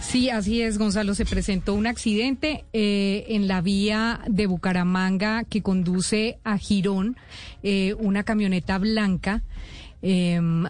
Sí, así es, Gonzalo. Se presentó un accidente eh, en la vía de Bucaramanga que conduce a Girón, eh, una camioneta blanca. Em,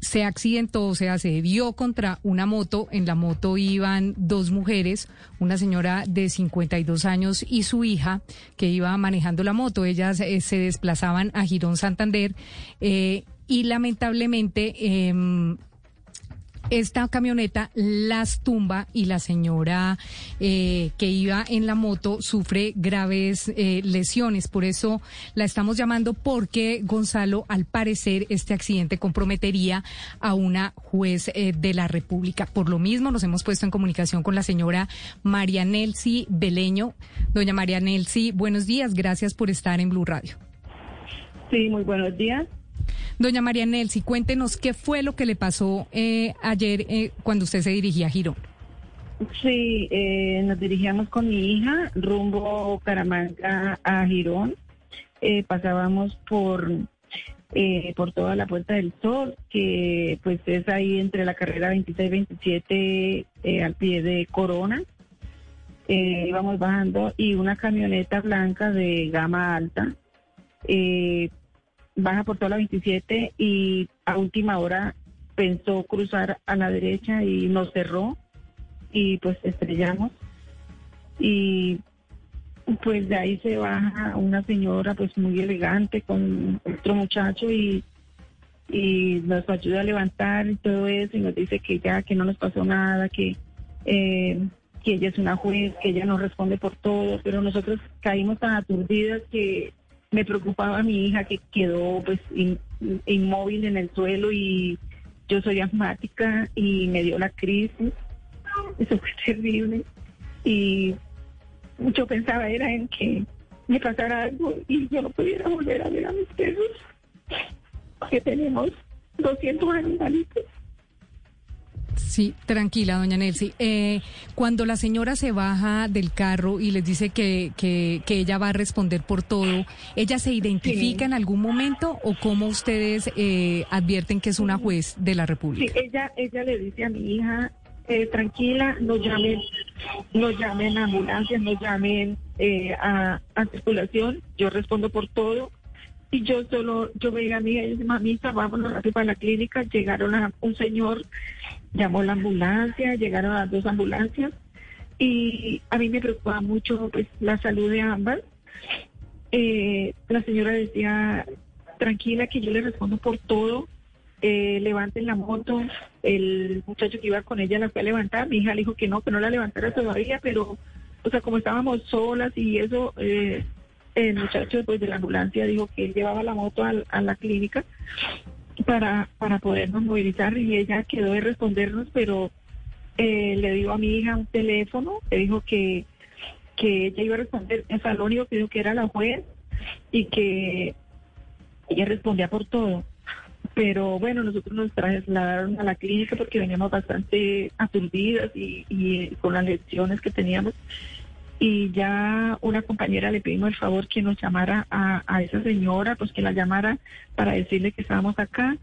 se accidentó, o sea, se dio contra una moto. En la moto iban dos mujeres, una señora de 52 años y su hija que iba manejando la moto. Ellas eh, se desplazaban a Girón Santander y lamentablemente em, esta camioneta las tumba y la señora eh, que iba en la moto sufre graves eh, lesiones. Por eso la estamos llamando porque, Gonzalo, al parecer este accidente comprometería a una juez eh, de la República. Por lo mismo nos hemos puesto en comunicación con la señora María Nelsi Beleño. Doña María Nelsi, buenos días. Gracias por estar en Blue Radio. Sí, muy buenos días. Doña María Nelsi, cuéntenos qué fue lo que le pasó eh, ayer eh, cuando usted se dirigía a Girón. Sí, eh, nos dirigíamos con mi hija rumbo Caramanga a Girón. pasábamos por por toda la Puerta del Sol, que pues es ahí entre la carrera 26-27 al pie de Corona. íbamos bajando y una camioneta blanca de gama alta baja por toda la 27 y a última hora pensó cruzar a la derecha y nos cerró y pues estrellamos. Y pues de ahí se baja una señora pues muy elegante con otro muchacho y y nos ayuda a levantar y todo eso y nos dice que ya que no nos pasó nada que eh, que ella es una juez que ella nos responde por todo pero nosotros caímos tan aturdidas que me preocupaba mi hija que quedó pues inmóvil en el suelo y yo soy asmática y me dio la crisis. Eso fue terrible. Y yo pensaba era en que me pasara algo y yo no pudiera volver a ver a mis perros, que tenemos 200 animalitos. Sí, tranquila, doña Nelsi. Eh, cuando la señora se baja del carro y les dice que, que, ella va a responder por todo, ¿ella se identifica en algún momento o cómo ustedes eh, advierten que es una juez de la República? Sí, ella, ella le dice a mi hija, eh, tranquila, no llamen, no llamen a ambulancias, no llamen a, a circulación, yo respondo por todo. Y yo solo, yo veía a mi hija mamita, vámonos rápido para la clínica. Llegaron a un señor llamó la ambulancia, llegaron las dos ambulancias y a mí me preocupaba mucho pues la salud de ambas. Eh, la señora decía, tranquila que yo le respondo por todo, eh, levanten la moto, el muchacho que iba con ella la fue a levantar, mi hija le dijo que no, que no la levantara todavía, pero, o sea, como estábamos solas y eso, eh, el muchacho después de la ambulancia dijo que él llevaba la moto a la clínica para, para podernos movilizar y ella quedó de respondernos, pero eh, le dio a mi hija un teléfono, le dijo que, que ella iba a responder, el salón único que dijo que era la juez y que ella respondía por todo. Pero bueno, nosotros nos trasladaron a la clínica porque veníamos bastante aturdidas y, y con las lecciones que teníamos y ya una compañera le pedimos el favor que nos llamara a, esa señora, pues que la llamara para decirle que estábamos acá.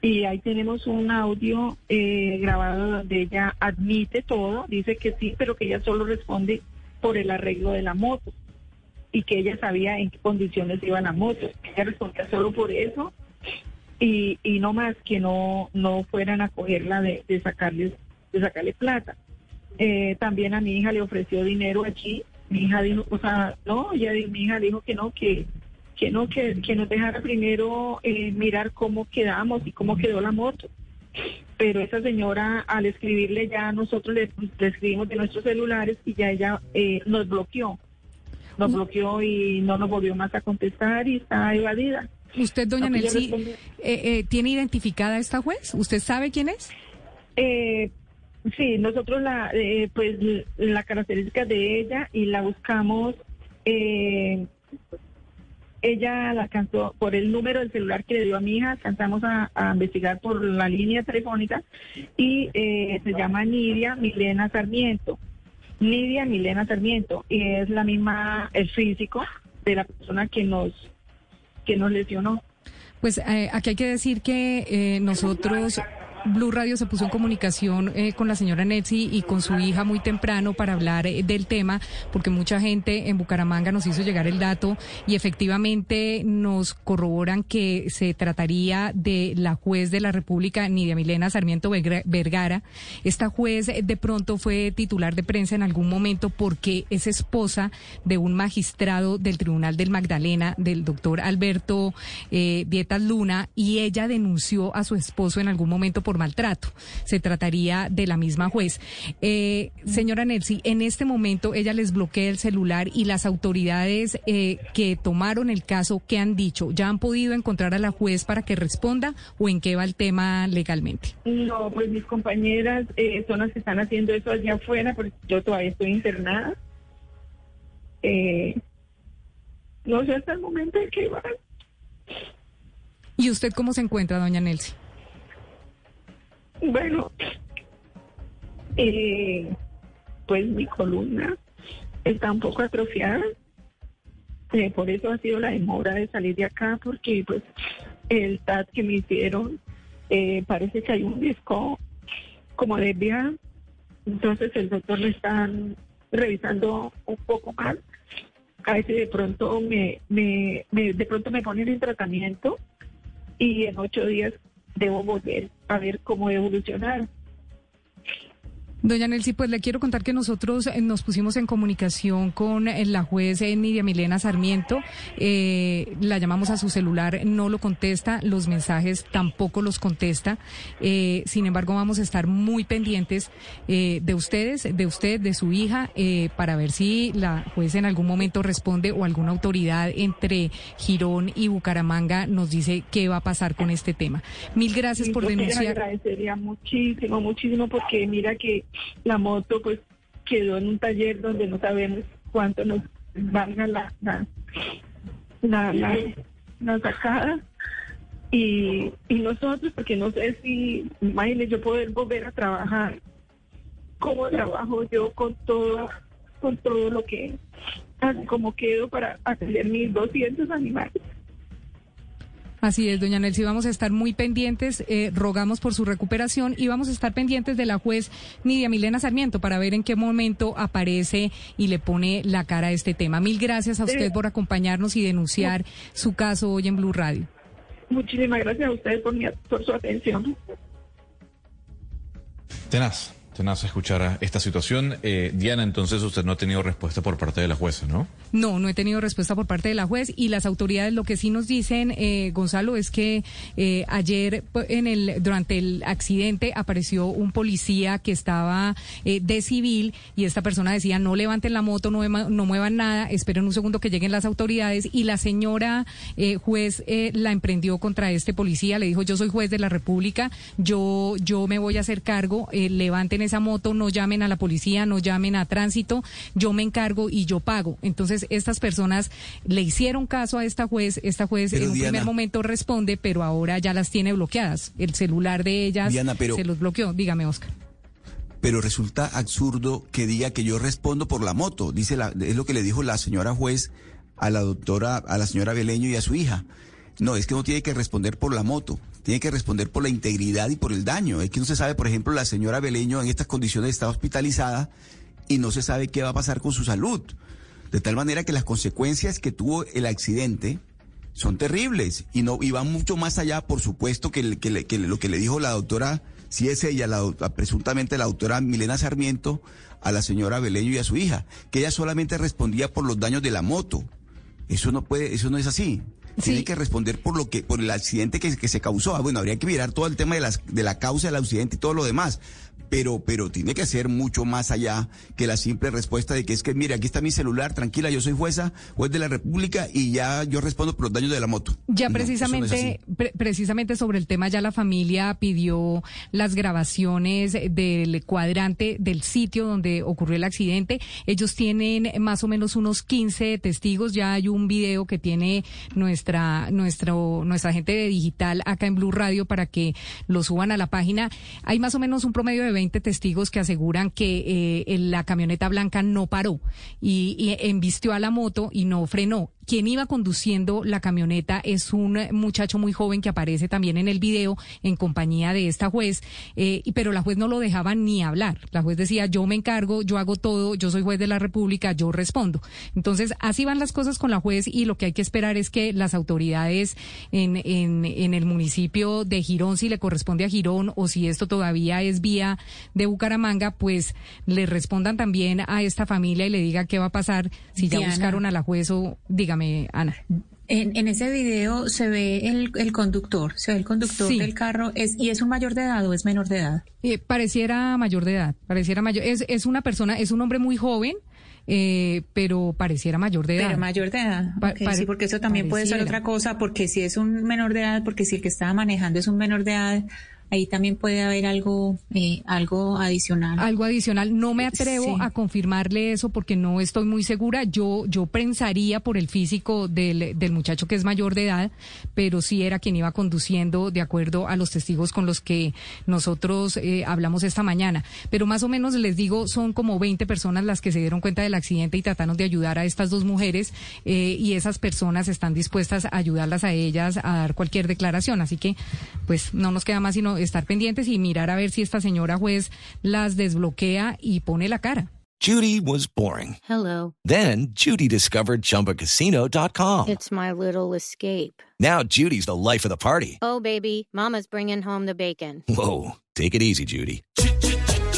Y ahí tenemos un audio eh, grabado donde ella admite todo, dice que sí, pero que ella solo responde por el arreglo de la moto y que ella sabía en qué condiciones iba la moto. Ella respondía solo por eso y, y no más que no, no fueran a cogerla de, de, sacarles, de sacarle plata. Eh, también a mi hija le ofreció dinero allí. Mi hija dijo, o sea, no, ya mi hija dijo que no, que que no, que, que nos dejara primero eh, mirar cómo quedamos y cómo quedó la moto. Pero esa señora, al escribirle ya nosotros le, escribimos de nuestros celulares y ya ella eh, nos bloqueó. Nos bloqueó y no nos volvió más a contestar y está evadida. Usted, doña respondo- eh, eh, ¿tiene identificada a esta juez? ¿Usted sabe quién es? Eh, sí, nosotros la, eh, pues la característica de ella y la buscamos. eh, ella la alcanzó por el número del celular que le dio a mi hija, alcanzamos a, a investigar por la línea telefónica y eh, se llama Nidia Milena Sarmiento. Nidia Milena Sarmiento y es la misma, el físico de la persona que nos que nos lesionó. Pues eh, aquí hay que decir que eh, nosotros, Blue Radio se puso en comunicación eh, con la señora Netzi y con su hija muy temprano para hablar eh, del tema, porque mucha gente en Bucaramanga nos hizo llegar el dato y efectivamente nos corroboran que se trataría de la juez de la República, Nidia Milena Sarmiento Vergara. Esta juez eh, de pronto fue titular de prensa en algún momento porque es esposa de un magistrado del Tribunal del Magdalena, del doctor Alberto eh, Dietas Luna, y ella denunció a su esposo en algún momento por maltrato. Se trataría de la misma juez. Eh, señora Nelsi, en este momento ella les bloquea el celular y las autoridades eh, que tomaron el caso, ¿qué han dicho? ¿Ya han podido encontrar a la juez para que responda o en qué va el tema legalmente? No, pues mis compañeras eh, son las que están haciendo eso allá afuera, porque yo todavía estoy internada. Eh, no sé hasta el momento en que va. ¿Y usted cómo se encuentra, doña Nelsi? Bueno, eh, pues mi columna está un poco atrofiada. Eh, por eso ha sido la demora de salir de acá, porque pues el TAT que me hicieron eh, parece que hay un disco como desviado. Entonces el doctor lo están revisando un poco más. A veces de pronto me, me, me- de pronto me ponen en tratamiento y en ocho días debo volver a ver cómo evolucionar. Doña Nelsi, pues le quiero contar que nosotros eh, nos pusimos en comunicación con eh, la juez eh, Nidia Milena Sarmiento. Eh, la llamamos a su celular, no lo contesta, los mensajes tampoco los contesta. Eh, sin embargo, vamos a estar muy pendientes eh, de ustedes, de usted, de su hija, eh, para ver si la juez en algún momento responde o alguna autoridad entre Girón y Bucaramanga nos dice qué va a pasar con este tema. Mil gracias por te denunciar. agradecería muchísimo, muchísimo, porque mira que la moto pues quedó en un taller donde no sabemos cuánto nos valga la, la, la, la, sacada. Y, y nosotros, porque no sé si, imagínese yo poder volver a trabajar, cómo trabajo yo con todo, con todo lo que, como quedo para atender mis 200 animales. Así es, doña Nelsi, vamos a estar muy pendientes, eh, rogamos por su recuperación y vamos a estar pendientes de la juez Nidia Milena Sarmiento para ver en qué momento aparece y le pone la cara a este tema. Mil gracias a usted por acompañarnos y denunciar su caso hoy en Blue Radio. Muchísimas gracias a ustedes por, mi, por su atención. Tenaz, tenaz escuchar esta situación. Eh, Diana, entonces usted no ha tenido respuesta por parte de la jueza, ¿no? No, no he tenido respuesta por parte de la juez y las autoridades lo que sí nos dicen, eh, Gonzalo, es que eh, ayer en el durante el accidente apareció un policía que estaba eh, de civil y esta persona decía no levanten la moto, no, no muevan nada, esperen un segundo que lleguen las autoridades y la señora eh, juez la emprendió contra este policía, le dijo yo soy juez de la República, yo yo me voy a hacer cargo, eh, levanten esa moto, no llamen a la policía, no llamen a tránsito, yo me encargo y yo pago. Entonces estas personas le hicieron caso a esta juez, esta juez Pero, en un Diana- primer momento responde, pero ahora ya las tiene bloqueadas. El celular de ellas Diana, pero- se los bloqueó. Dígame, Oscar. Pero resulta absurdo que diga que yo respondo por la moto. Dice la, es lo que le dijo la señora juez a la doctora, a la señora Beleño y a su hija. No, es que no tiene que responder por la moto, tiene que responder por la integridad y por el daño. Es que no se sabe, por ejemplo, la señora Beleño en estas condiciones está hospitalizada y no se sabe qué va a pasar con su salud. De tal manera que las consecuencias que tuvo el accidente son terribles y no y van mucho más allá, por supuesto, que, lo que le dijo la doctora, si es ella, presuntamente la doctora Milena Sarmiento, a la señora Beleño y a su hija, que ella solamente respondía por los daños de la moto. Eso no puede, eso no es así. Tiene que responder por lo que, por el accidente que, que se causó. Ah, bueno, habría que mirar todo el tema de las, de la causa del accidente y todo lo demás pero, pero tiene que ser mucho más allá que la simple respuesta de que es que, mire, aquí está mi celular, tranquila, yo soy jueza, juez de la República y ya yo respondo por los daños de la moto. Ya precisamente, precisamente sobre el tema, ya la familia pidió las grabaciones del cuadrante del sitio donde ocurrió el accidente. Ellos tienen más o menos unos 15 testigos, ya hay un video que tiene nuestra, nuestro, nuestra gente de digital acá en Blue Radio para que lo suban a la página. Hay más o menos un promedio de 20 testigos que aseguran que eh, la camioneta blanca no paró y, y embistió a la moto y no frenó quien iba conduciendo la camioneta es un muchacho muy joven que aparece también en el video en compañía de esta juez, eh, pero la juez no lo dejaba ni hablar. La juez decía, yo me encargo, yo hago todo, yo soy juez de la República, yo respondo. Entonces, así van las cosas con la juez y lo que hay que esperar es que las autoridades en, en, en el municipio de Girón, si le corresponde a Girón o si esto todavía es vía de Bucaramanga, pues le respondan también a esta familia y le diga qué va a pasar si ya buscaron a la juez o diga Ana. En, ese video se ve el, conductor, se ve el conductor del carro, es, ¿y es un mayor de edad o es menor de edad? Eh, pareciera mayor de edad, pareciera mayor, es, es una persona, es un hombre muy joven, eh, pero pareciera mayor de edad. Pero mayor de edad. sí, porque eso también puede ser otra cosa, porque si es un menor de edad, porque si el que estaba manejando es un menor de edad, ahí también puede haber algo, eh, algo adicional. Algo adicional. No me atrevo a confirmarle eso porque no estoy muy segura. Yo, yo pensaría por el físico del, del muchacho que es mayor de edad, pero sí era quien iba conduciendo de acuerdo a los testigos con los que nosotros eh, hablamos esta mañana. Pero más o menos les digo, son como 20 personas las que se dieron cuenta del accidente y trataron de ayudar a estas dos mujeres eh, y esas personas están dispuestas a ayudarlas a ellas a dar cualquier declaración. Así que, pues, no nos queda más sino estar pendientes y mirar a ver si esta señora juez las desbloquea y pone la cara. Judy was boring. Hello. Then Judy discovered chumbacasino.com. It's my little escape. Now Judy's the life of the party. Oh, baby, mama's bringing home the bacon. Whoa, take it easy, Judy.